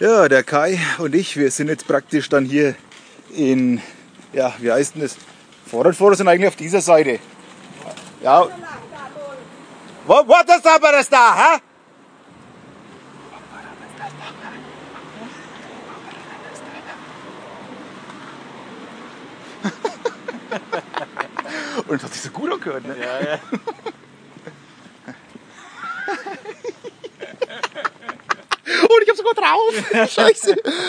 Ja, der Kai und ich, wir sind jetzt praktisch dann hier in, ja, wie heißt denn das? Vorderfahrer sind eigentlich auf dieser Seite. Ja. What, what is aber das da, hä? Und das hat sich so gut angehört, ne? Ja, ja. Sogar drauf. Scheiße.